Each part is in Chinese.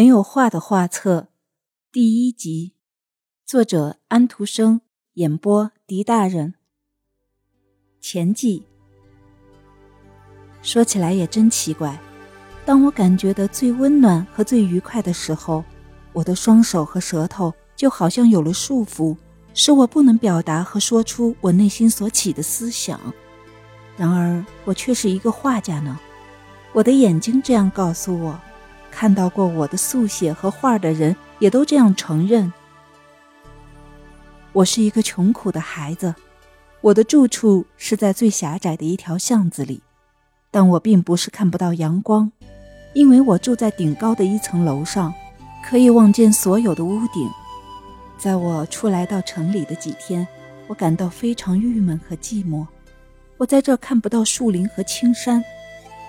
没有画的画册，第一集，作者安徒生，演播狄大人。前记。说起来也真奇怪，当我感觉的最温暖和最愉快的时候，我的双手和舌头就好像有了束缚，使我不能表达和说出我内心所起的思想。然而，我却是一个画家呢。我的眼睛这样告诉我。看到过我的速写和画的人，也都这样承认。我是一个穷苦的孩子，我的住处是在最狭窄的一条巷子里，但我并不是看不到阳光，因为我住在顶高的一层楼上，可以望见所有的屋顶。在我初来到城里的几天，我感到非常郁闷和寂寞。我在这看不到树林和青山，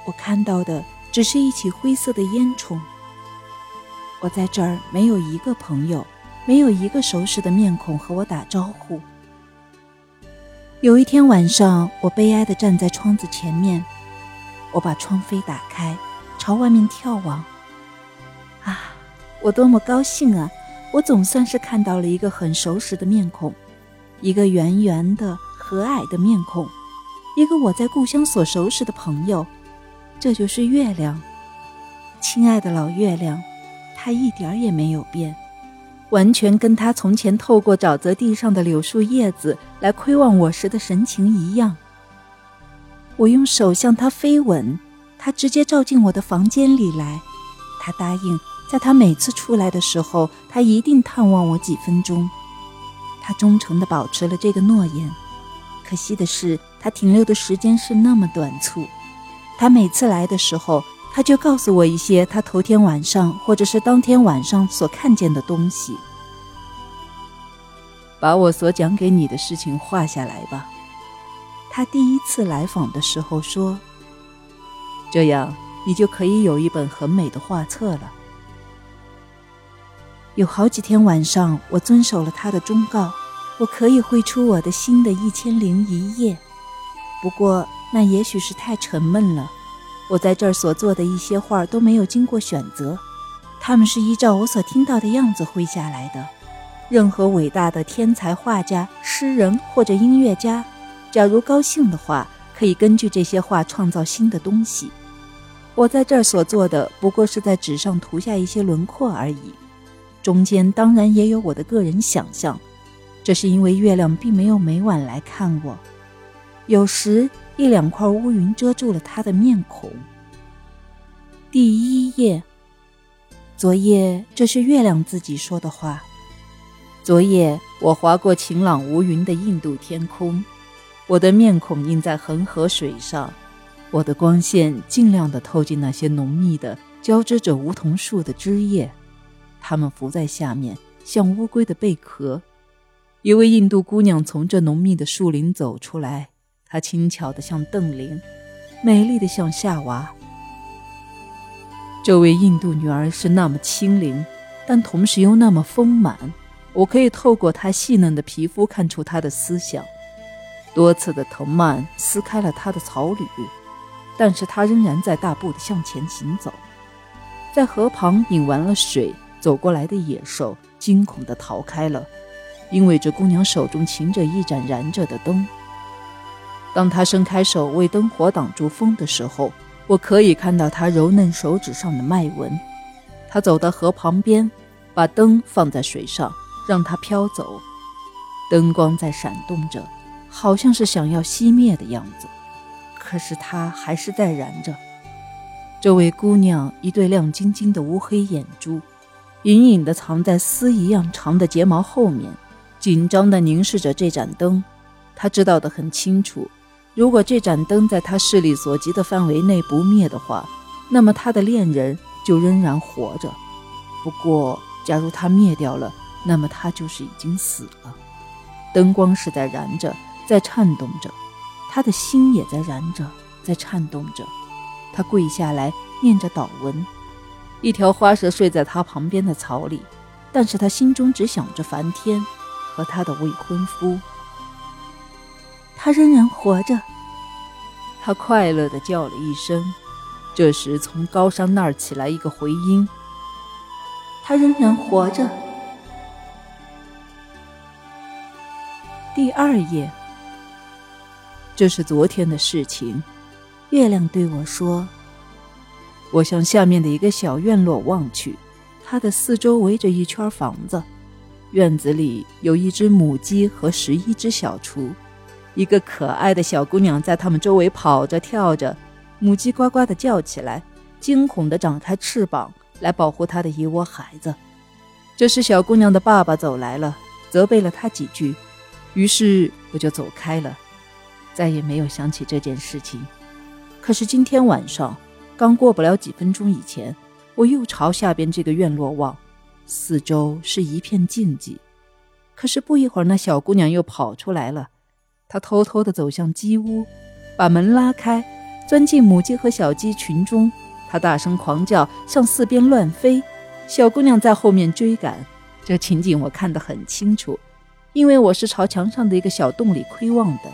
我看到的。只是一起灰色的烟囱。我在这儿没有一个朋友，没有一个熟识的面孔和我打招呼。有一天晚上，我悲哀地站在窗子前面，我把窗扉打开，朝外面眺望。啊，我多么高兴啊！我总算是看到了一个很熟识的面孔，一个圆圆的、和蔼的面孔，一个我在故乡所熟识的朋友。这就是月亮，亲爱的老月亮，它一点儿也没有变，完全跟它从前透过沼泽地上的柳树叶子来窥望我时的神情一样。我用手向它飞吻，它直接照进我的房间里来。它答应，在它每次出来的时候，它一定探望我几分钟。它忠诚地保持了这个诺言。可惜的是，它停留的时间是那么短促。他每次来的时候，他就告诉我一些他头天晚上或者是当天晚上所看见的东西。把我所讲给你的事情画下来吧。他第一次来访的时候说：“这样你就可以有一本很美的画册了。”有好几天晚上，我遵守了他的忠告，我可以绘出我的新的一千零一夜。不过。那也许是太沉闷了。我在这儿所做的一些画都没有经过选择，他们是依照我所听到的样子绘下来的。任何伟大的天才画家、诗人或者音乐家，假如高兴的话，可以根据这些画创造新的东西。我在这儿所做的不过是在纸上涂下一些轮廓而已，中间当然也有我的个人想象。这是因为月亮并没有每晚来看我，有时。一两块乌云遮住了他的面孔。第一页，昨夜这是月亮自己说的话。昨夜我划过晴朗无云的印度天空，我的面孔映在恒河水上，我的光线尽量的透进那些浓密的交织着梧桐树的枝叶，它们浮在下面，像乌龟的贝壳。一位印度姑娘从这浓密的树林走出来。她轻巧的像邓玲，美丽的像夏娃。这位印度女儿是那么轻灵，但同时又那么丰满。我可以透过她细嫩的皮肤看出她的思想。多次的藤蔓撕开了她的草履，但是她仍然在大步的向前行走。在河旁饮完了水，走过来的野兽惊恐的逃开了，因为这姑娘手中擎着一盏燃着的灯。当他伸开手为灯火挡住风的时候，我可以看到他柔嫩手指上的脉纹。他走到河旁边，把灯放在水上，让它飘走。灯光在闪动着，好像是想要熄灭的样子，可是它还是在燃着。这位姑娘一对亮晶晶的乌黑眼珠，隐隐地藏在丝一样长的睫毛后面，紧张地凝视着这盏灯。她知道得很清楚。如果这盏灯在他视力所及的范围内不灭的话，那么他的恋人就仍然活着。不过，假如他灭掉了，那么他就是已经死了。灯光是在燃着，在颤动着，他的心也在燃着，在颤动着。他跪下来念着祷文。一条花蛇睡在他旁边的草里，但是他心中只想着梵天和他的未婚夫。他仍然活着，他快乐地叫了一声。这时，从高山那儿起来一个回音：“他仍然活着。第二页，这是昨天的事情。月亮对我说：“我向下面的一个小院落望去，它的四周围着一圈房子，院子里有一只母鸡和十一只小雏。一个可爱的小姑娘在他们周围跑着跳着，母鸡呱呱地叫起来，惊恐地展开翅膀来保护她的一窝孩子。这时，小姑娘的爸爸走来了，责备了她几句，于是我就走开了，再也没有想起这件事情。”可是今天晚上，刚过不了几分钟以前，我又朝下边这个院落望，四周是一片静寂。可是不一会儿，那小姑娘又跑出来了，他偷偷地走向鸡屋，把门拉开，钻进母鸡和小鸡群中。他大声狂叫，向四边乱飞。小姑娘在后面追赶。这情景我看得很清楚，因为我是朝墙上的一个小洞里窥望的。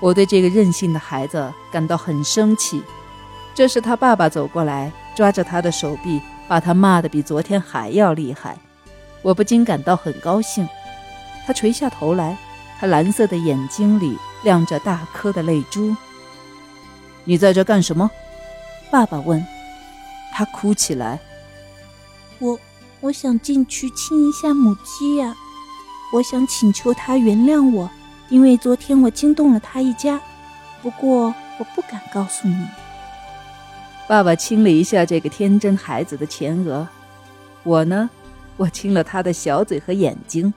我对这个任性的孩子感到很生气。这时，他爸爸走过来，抓着他的手臂，把他骂得比昨天还要厉害。我不禁感到很高兴。他垂下头来，他蓝色的眼睛里亮着大颗的泪珠。你在这干什么？爸爸问。他哭起来。我我想进去亲一下母鸡呀，我想请求他原谅我。因为昨天我惊动了他一家，不过我不敢告诉你。爸爸亲了一下这个天真孩子的前额，我呢，我亲了他的小嘴和眼睛。